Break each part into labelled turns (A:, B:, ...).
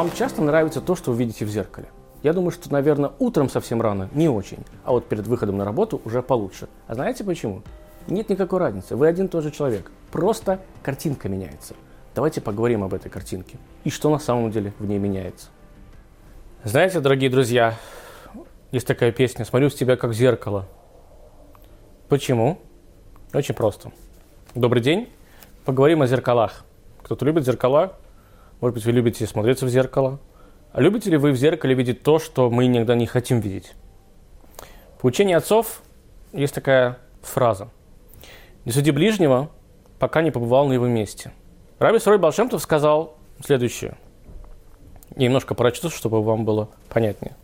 A: Вам часто нравится то, что вы видите в зеркале? Я думаю, что, наверное, утром совсем рано не очень, а вот перед выходом на работу уже получше. А знаете почему? Нет никакой разницы, вы один и тот же человек. Просто картинка меняется. Давайте поговорим об этой картинке и что на самом деле в ней меняется. Знаете, дорогие друзья, есть такая песня «Смотрю с тебя как зеркало». Почему? Очень просто. Добрый день. Поговорим о зеркалах. Кто-то любит зеркала? Может быть, вы любите смотреться в зеркало? А любите ли вы в зеркале видеть то, что мы иногда не хотим видеть? По учению отцов есть такая фраза. «Не суди ближнего, пока не побывал на его месте». Раби Срой Балшемтов сказал следующее. Я немножко прочту, чтобы вам было понятнее.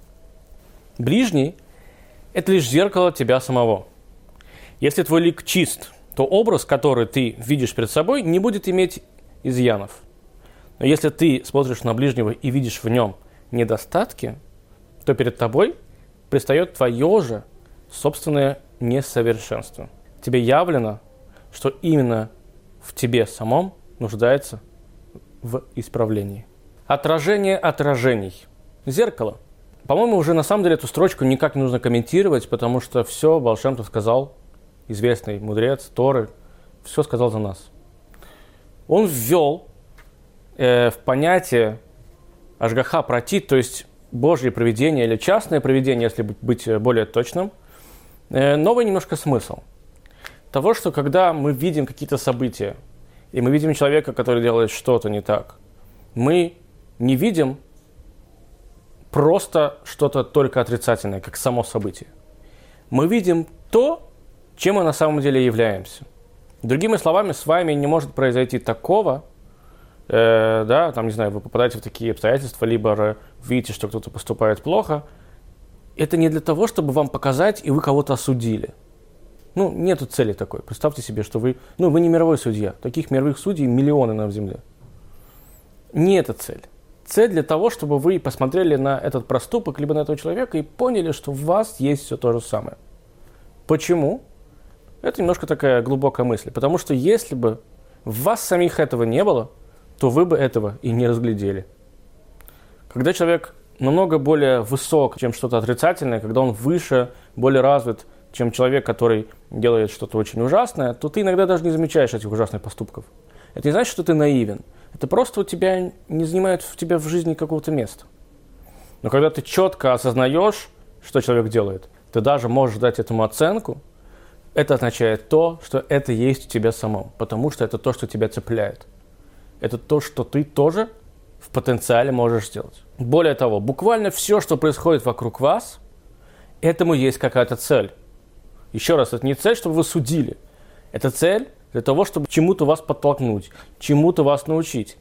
A: Ближний – это лишь зеркало тебя самого. Если твой лик чист, то образ, который ты видишь перед собой, не будет иметь изъянов. Но если ты смотришь на ближнего и видишь в нем недостатки, то перед тобой предстает твое же собственное несовершенство. Тебе явлено, что именно в тебе самом нуждается в исправлении. Отражение отражений. Зеркало. По-моему, уже на самом деле эту строчку никак не нужно комментировать, потому что все Балшемтов сказал, известный мудрец, Торы, все сказал за нас. Он ввел э, в понятие Ашгаха протит, то есть Божье проведение или частное проведение, если быть более точным, э, новый немножко смысл. Того, что когда мы видим какие-то события, и мы видим человека, который делает что-то не так, мы не видим просто что-то только отрицательное, как само событие. Мы видим то, чем мы на самом деле являемся. Другими словами, с вами не может произойти такого, э, да, там, не знаю, вы попадаете в такие обстоятельства, либо видите, что кто-то поступает плохо. Это не для того, чтобы вам показать, и вы кого-то осудили – ну, нету цели такой. Представьте себе, что вы, ну, вы не мировой судья. Таких мировых судей миллионы на земле. Не это цель. Цель для того, чтобы вы посмотрели на этот проступок, либо на этого человека и поняли, что в вас есть все то же самое. Почему? Это немножко такая глубокая мысль. Потому что если бы в вас самих этого не было, то вы бы этого и не разглядели. Когда человек намного более высок, чем что-то отрицательное, когда он выше, более развит, чем человек, который делает что-то очень ужасное, то ты иногда даже не замечаешь этих ужасных поступков. Это не значит, что ты наивен. Это просто у тебя не занимает в тебя в жизни какого-то места. Но когда ты четко осознаешь, что человек делает, ты даже можешь дать этому оценку, это означает то, что это есть у тебя самом, потому что это то, что тебя цепляет. Это то, что ты тоже в потенциале можешь сделать. Более того, буквально все, что происходит вокруг вас, этому есть какая-то цель. Еще раз, это не цель, чтобы вы судили. Это цель для того, чтобы чему-то вас подтолкнуть, чему-то вас научить.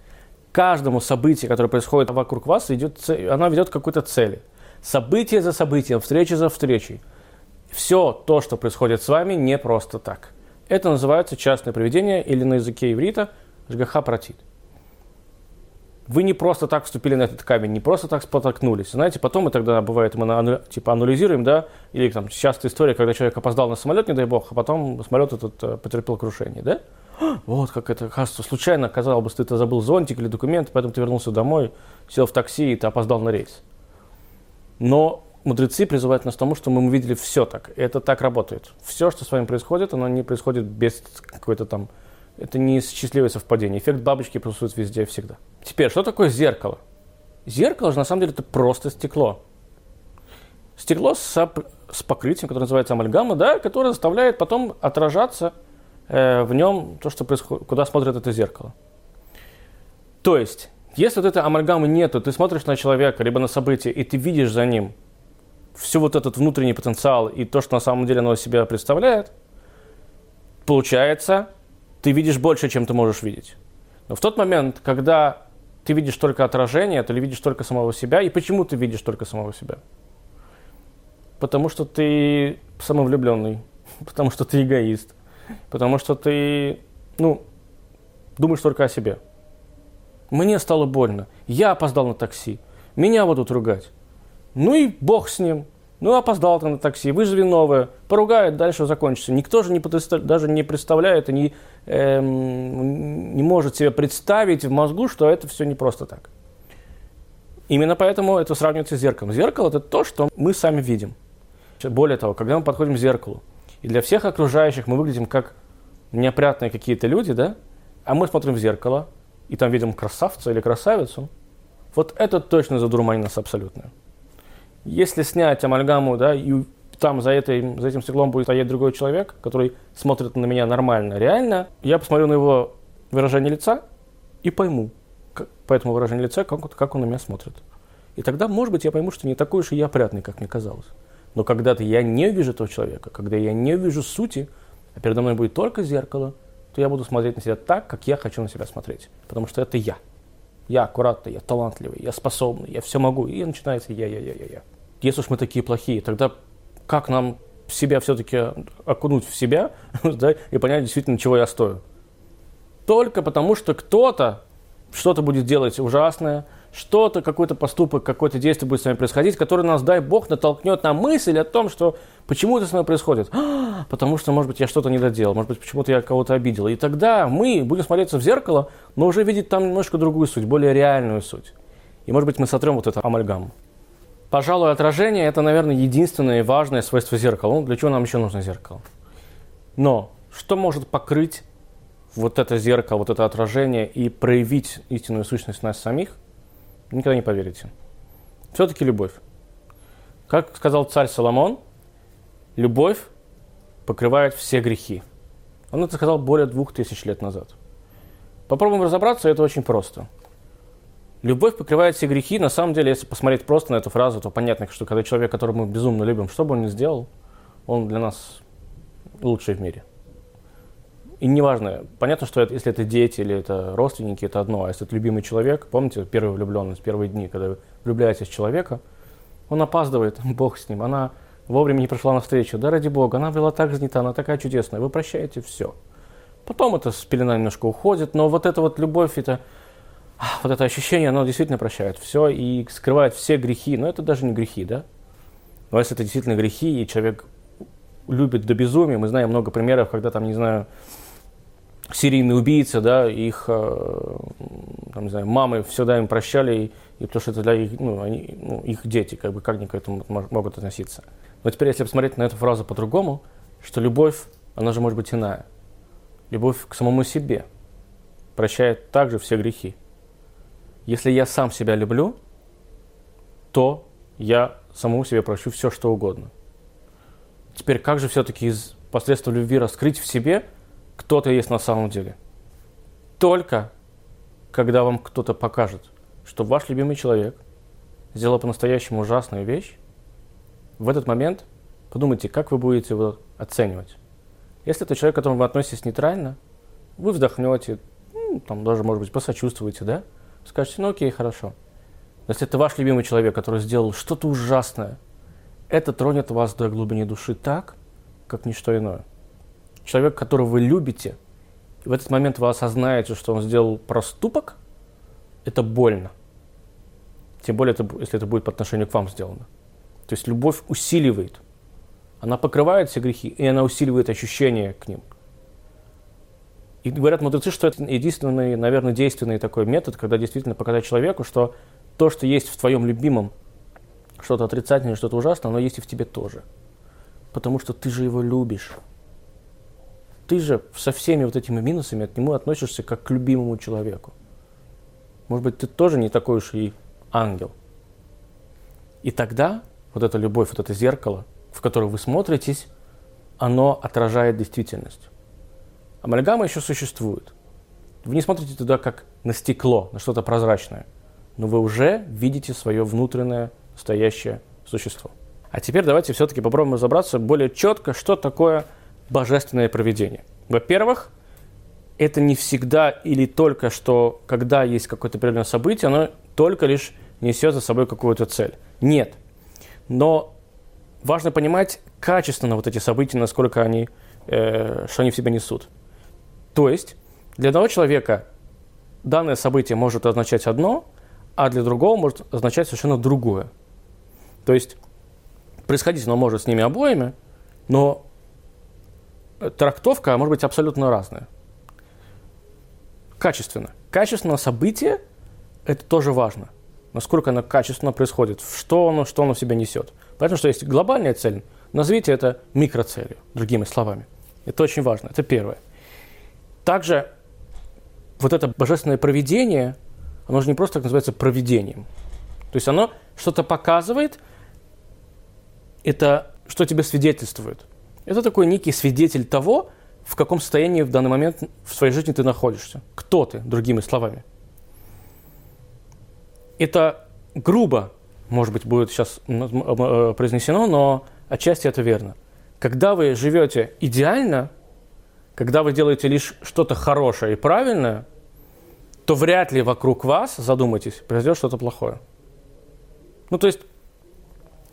A: Каждому событию, которое происходит вокруг вас, идет, она ведет к какой-то цели. Событие за событием, встреча за встречей. Все то, что происходит с вами, не просто так. Это называется частное приведение или на языке иврита жгаха протит вы не просто так вступили на этот камень, не просто так спотолкнулись. Знаете, потом мы тогда, бывает, мы типа анализируем, да, или там частая история, когда человек опоздал на самолет, не дай бог, а потом самолет этот э, потерпел крушение, да? Вот как это, кажется, случайно, казалось бы, ты забыл зонтик или документ, поэтому ты вернулся домой, сел в такси и ты опоздал на рейс. Но мудрецы призывают нас к тому, что мы увидели все так. Это так работает. Все, что с вами происходит, оно не происходит без какой-то там это не счастливое совпадение. Эффект бабочки присутствует везде и всегда. Теперь, что такое зеркало? Зеркало же на самом деле это просто стекло. Стекло с, с покрытием, которое называется амальгама, да, которое заставляет потом отражаться э, в нем то, что происходит, куда смотрит это зеркало. То есть, если вот этой амальгамы нету, ты смотришь на человека, либо на событие, и ты видишь за ним все вот этот внутренний потенциал и то, что на самом деле оно себя представляет, получается, ты видишь больше, чем ты можешь видеть. Но в тот момент, когда ты видишь только отражение, ты видишь только самого себя. И почему ты видишь только самого себя? Потому что ты самовлюбленный, потому что ты эгоист, потому что ты, ну, думаешь только о себе. Мне стало больно, я опоздал на такси, меня будут ругать. Ну и бог с ним, ну, опоздал ты на такси, вызови новое, поругает, дальше закончится. Никто же не даже не представляет и не, эм, не может себе представить в мозгу, что это все не просто так. Именно поэтому это сравнивается с зеркалом. Зеркало – это то, что мы сами видим. Более того, когда мы подходим к зеркалу, и для всех окружающих мы выглядим как неопрятные какие-то люди, да, а мы смотрим в зеркало, и там видим красавца или красавицу, вот это точно задурманит нас абсолютно. Если снять амальгаму, да, и там за, этой, за этим стеклом будет стоять другой человек, который смотрит на меня нормально, реально, я посмотрю на его выражение лица и пойму, как, по этому выражению лица, как, как он на меня смотрит. И тогда, может быть, я пойму, что не такой уж и я опрятный, как мне казалось. Но когда-то я не вижу этого человека, когда я не вижу сути, а передо мной будет только зеркало, то я буду смотреть на себя так, как я хочу на себя смотреть. Потому что это я. Я аккуратный, я талантливый, я способный, я все могу. И начинается я, я, я, я, я. Если уж мы такие плохие, тогда как нам себя все-таки окунуть в себя да, и понять действительно, чего я стою? Только потому, что кто-то что-то будет делать ужасное, что-то, какой-то поступок, какое-то действие будет с вами происходить, которое нас, дай Бог, натолкнет на мысль о том, что почему это с вами происходит. Потому что, может быть, я что-то не доделал, может быть, почему-то я кого-то обидел. И тогда мы будем смотреться в зеркало, но уже видеть там немножко другую суть, более реальную суть. И, может быть, мы сотрем вот это амальгаму. Пожалуй, отражение – это, наверное, единственное важное свойство зеркала. Ну, для чего нам еще нужно зеркало? Но что может покрыть вот это зеркало, вот это отражение и проявить истинную сущность нас самих – Никогда не поверите. Все-таки любовь. Как сказал царь Соломон, любовь покрывает все грехи. Он это сказал более двух тысяч лет назад. Попробуем разобраться, это очень просто. Любовь покрывает все грехи. На самом деле, если посмотреть просто на эту фразу, то понятно, что когда человек, которого мы безумно любим, что бы он ни сделал, он для нас лучший в мире – и неважно, понятно, что это, если это дети или это родственники, это одно, а если это любимый человек, помните, первая влюбленность, первые дни, когда вы влюбляетесь в человека, он опаздывает, бог с ним, она вовремя не пришла на встречу, да ради бога, она была так занята, она такая чудесная, вы прощаете все. Потом это с пелена немножко уходит, но вот эта вот любовь, это, вот это ощущение, оно действительно прощает все и скрывает все грехи, но это даже не грехи, да? Но если это действительно грехи, и человек любит до безумия, мы знаем много примеров, когда там, не знаю, серийные убийцы, да, их, э, там, не знаю, мамы всегда им прощали, и, и потому что это для их, ну, они, ну, их дети, как бы, как они к этому могут относиться. Но теперь, если посмотреть на эту фразу по-другому, что любовь, она же может быть иная. Любовь к самому себе прощает также все грехи. Если я сам себя люблю, то я самому себе прощу все, что угодно. Теперь, как же все-таки из посредства любви раскрыть в себе – кто ты есть на самом деле. Только когда вам кто-то покажет, что ваш любимый человек сделал по-настоящему ужасную вещь, в этот момент подумайте, как вы будете его оценивать. Если это человек, к которому вы относитесь нейтрально, вы вздохнете, ну, там даже, может быть, посочувствуете, да? Скажете, ну окей, хорошо. Но если это ваш любимый человек, который сделал что-то ужасное, это тронет вас до глубины души так, как ничто иное человек, которого вы любите, в этот момент вы осознаете, что он сделал проступок, это больно. Тем более, это, если это будет по отношению к вам сделано. То есть любовь усиливает. Она покрывает все грехи, и она усиливает ощущение к ним. И говорят мудрецы, что это единственный, наверное, действенный такой метод, когда действительно показать человеку, что то, что есть в твоем любимом, что-то отрицательное, что-то ужасное, оно есть и в тебе тоже. Потому что ты же его любишь ты же со всеми вот этими минусами от него относишься как к любимому человеку. Может быть, ты тоже не такой уж и ангел. И тогда вот эта любовь, вот это зеркало, в которое вы смотритесь, оно отражает действительность. Амальгама еще существует. Вы не смотрите туда как на стекло, на что-то прозрачное, но вы уже видите свое внутреннее настоящее существо. А теперь давайте все-таки попробуем разобраться более четко, что такое божественное проведение. Во-первых, это не всегда или только что, когда есть какое-то определенное событие, оно только лишь несет за собой какую-то цель. Нет. Но важно понимать качественно вот эти события, насколько они, э, что они в себе несут. То есть для одного человека данное событие может означать одно, а для другого может означать совершенно другое. То есть происходить оно может с ними обоими, но трактовка может быть абсолютно разная. Качественно. Качественно событие – это тоже важно. насколько оно качественно происходит, что оно, что оно в себя несет. Поэтому, что есть глобальная цель, назовите это микроцелью, другими словами. Это очень важно, это первое. Также вот это божественное проведение, оно же не просто так называется проведением. То есть оно что-то показывает, это что тебе свидетельствует. Это такой некий свидетель того, в каком состоянии в данный момент в своей жизни ты находишься. Кто ты, другими словами. Это грубо, может быть, будет сейчас э, произнесено, но отчасти это верно. Когда вы живете идеально, когда вы делаете лишь что-то хорошее и правильное, то вряд ли вокруг вас, задумайтесь, произойдет что-то плохое. Ну, то есть,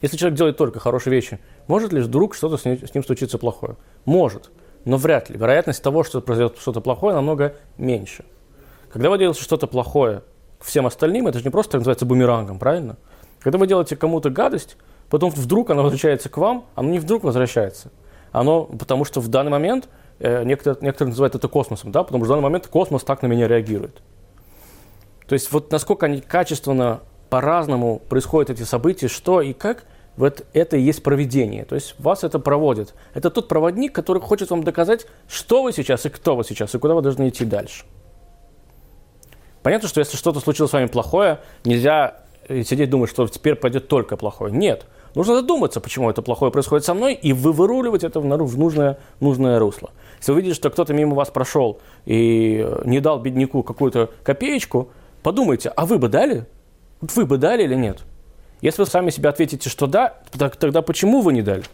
A: если человек делает только хорошие вещи, может ли вдруг что-то с с ним случиться плохое? Может, но вряд ли. Вероятность того, что произойдет что-то плохое, намного меньше. Когда вы делаете что-то плохое всем остальным, это же не просто называется бумерангом, правильно? Когда вы делаете кому-то гадость, потом вдруг она возвращается к вам, оно не вдруг возвращается. Оно, потому что в данный момент, некоторые, некоторые называют это космосом, да, потому что в данный момент космос так на меня реагирует. То есть вот насколько они качественно, по-разному происходят эти события, что и как, вот это и есть проведение. То есть вас это проводит. Это тот проводник, который хочет вам доказать, что вы сейчас и кто вы сейчас, и куда вы должны идти дальше. Понятно, что если что-то случилось с вами плохое, нельзя сидеть и думать, что теперь пойдет только плохое. Нет. Нужно задуматься, почему это плохое происходит со мной, и вы выруливать это в нужное, нужное русло. Если вы видите, что кто-то мимо вас прошел и не дал бедняку какую-то копеечку, подумайте, а вы бы дали? Вы бы дали или нет? Если вы сами себе ответите, что да, тогда почему вы не дали?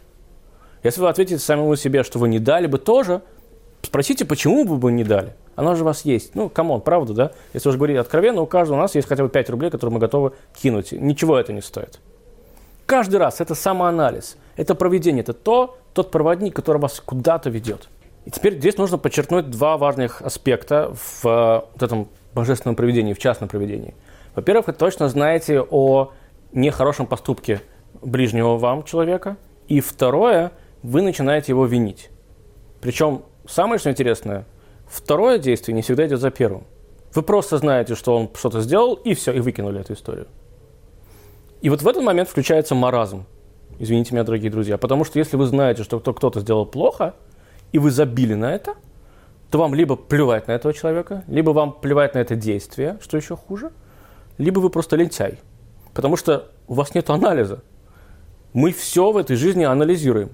A: Если вы ответите самому себе, что вы не дали бы тоже, спросите, почему вы бы не дали. Оно же у вас есть. Ну, come on, правда, да? Если уже говорить откровенно, у каждого у нас есть хотя бы 5 рублей, которые мы готовы кинуть. Ничего это не стоит. Каждый раз это самоанализ, это проведение, это то, тот проводник, который вас куда-то ведет. И теперь здесь нужно подчеркнуть два важных аспекта в э, вот этом божественном проведении, в частном проведении. Во-первых, вы точно знаете о нехорошем поступке ближнего вам человека. И второе, вы начинаете его винить. Причем самое что интересное – Второе действие не всегда идет за первым. Вы просто знаете, что он что-то сделал, и все, и выкинули эту историю. И вот в этот момент включается маразм. Извините меня, дорогие друзья. Потому что если вы знаете, что кто-то сделал плохо, и вы забили на это, то вам либо плевать на этого человека, либо вам плевать на это действие, что еще хуже, либо вы просто лентяй. Потому что у вас нет анализа. Мы все в этой жизни анализируем.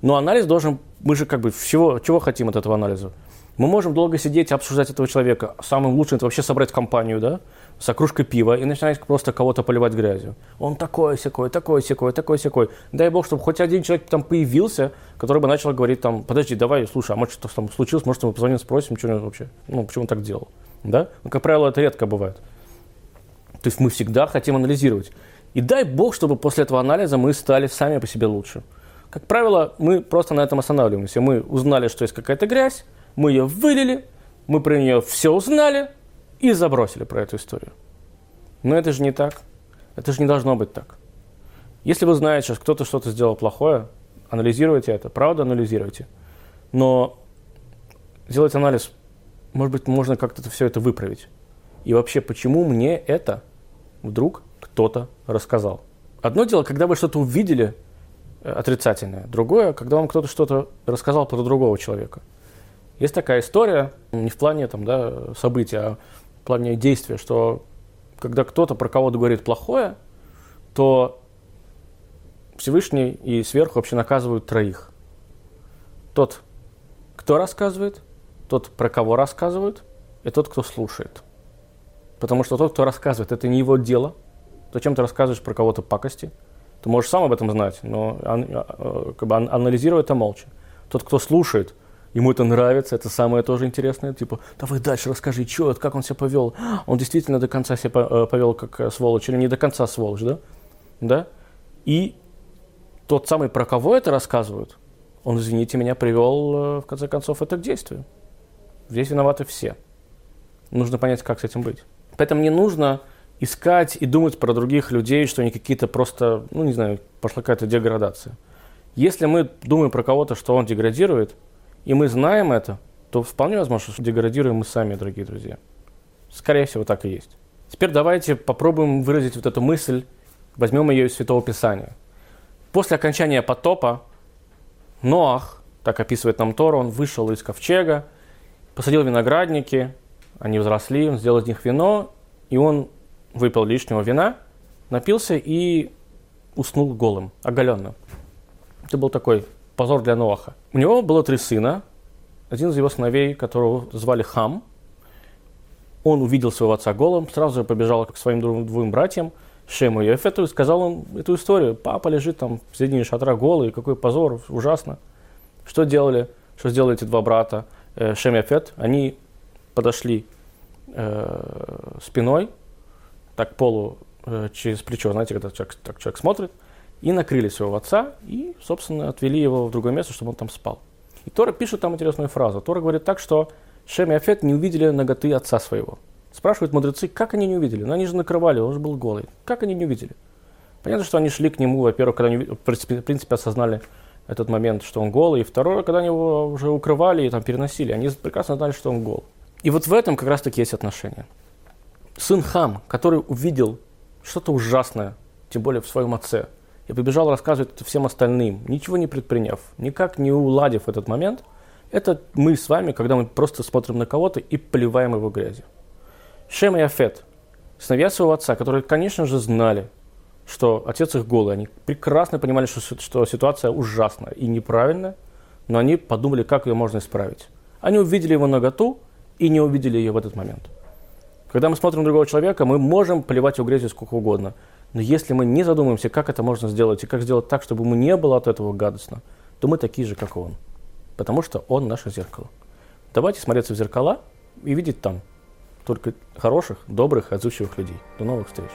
A: Но анализ должен... Мы же как бы чего, чего хотим от этого анализа? Мы можем долго сидеть и обсуждать этого человека. Самым лучшим это вообще собрать компанию, да, с окружкой пива и начинать просто кого-то поливать грязью. Он такой секой, такой секой, такой секой. Дай бог, чтобы хоть один человек там появился, который бы начал говорить там, подожди, давай, слушай, а может что там случилось, может мы позвоним, спросим, что он вообще, ну, почему он так делал, да? Ну, как правило, это редко бывает. То есть мы всегда хотим анализировать. И дай бог, чтобы после этого анализа мы стали сами по себе лучше. Как правило, мы просто на этом останавливаемся. Мы узнали, что есть какая-то грязь, мы ее вылили, мы про нее все узнали и забросили про эту историю. Но это же не так. Это же не должно быть так. Если вы знаете, что кто-то что-то сделал плохое, анализируйте это, правда анализируйте. Но сделать анализ, может быть, можно как-то все это выправить. И вообще, почему мне это вдруг кто-то рассказал? Одно дело, когда вы что-то увидели э, отрицательное. Другое, когда вам кто-то что-то рассказал про другого человека – есть такая история, не в плане там, да, события, а в плане действия, что когда кто-то про кого-то говорит плохое, то Всевышний и сверху вообще наказывают троих. Тот, кто рассказывает, тот, про кого рассказывают, и тот, кто слушает. Потому что тот, кто рассказывает, это не его дело. Зачем ты рассказываешь про кого-то пакости? Ты можешь сам об этом знать, но а, как бы анализируй это молча. Тот, кто слушает – ему это нравится, это самое тоже интересное, типа, давай дальше расскажи, что, как он себя повел, он действительно до конца себя э, повел как э, сволочь или не до конца сволочь, да? Да? И тот самый, про кого это рассказывают, он, извините меня, привел, э, в конце концов, это к действию. Здесь виноваты все. Нужно понять, как с этим быть. Поэтому не нужно искать и думать про других людей, что они какие-то просто, ну, не знаю, пошла какая-то деградация. Если мы думаем про кого-то, что он деградирует – и мы знаем это, то вполне возможно, что деградируем мы сами, дорогие друзья. Скорее всего, так и есть. Теперь давайте попробуем выразить вот эту мысль, возьмем ее из Святого Писания. После окончания потопа Ноах, так описывает нам Тора, он вышел из ковчега, посадил виноградники, они взросли, он сделал из них вино, и он выпил лишнего вина, напился и уснул голым, оголенным. Это был такой позор для Ноаха. У него было три сына. Один из его сыновей, которого звали Хам, он увидел своего отца голым, сразу же побежал к своим двум, братьям, Шему и Ефету, и сказал им эту историю. Папа лежит там в середине шатра голый, какой позор, ужасно. Что делали? Что сделали эти два брата? Э, Шем и Ефет, они подошли э, спиной, так полу э, через плечо, знаете, когда человек, так человек смотрит, и накрыли своего отца, и, собственно, отвели его в другое место, чтобы он там спал. И Тора пишет там интересную фразу. Тора говорит так, что Шем и Афет не увидели ноготы отца своего. Спрашивают мудрецы, как они не увидели? Ну, они же накрывали, он же был голый. Как они не увидели? Понятно, что они шли к нему, во-первых, когда они, в принципе, осознали этот момент, что он голый, и второе, когда они его уже укрывали и там переносили, они прекрасно знали, что он гол. И вот в этом как раз-таки есть отношение. Сын Хам, который увидел что-то ужасное, тем более в своем отце, и побежал рассказывать это всем остальным, ничего не предприняв, никак не уладив этот момент – это мы с вами, когда мы просто смотрим на кого-то и поливаем его грязью. Шем и Афет, сыновья своего отца, которые, конечно же, знали, что отец их голый, они прекрасно понимали, что, что ситуация ужасная и неправильная, но они подумали, как ее можно исправить. Они увидели его наготу и не увидели ее в этот момент. Когда мы смотрим на другого человека, мы можем поливать его грязью сколько угодно. Но если мы не задумаемся, как это можно сделать, и как сделать так, чтобы ему не было от этого гадостно, то мы такие же, как он потому что он наше зеркало. Давайте смотреться в зеркала и видеть там только хороших, добрых, отзывчивых людей. До новых встреч!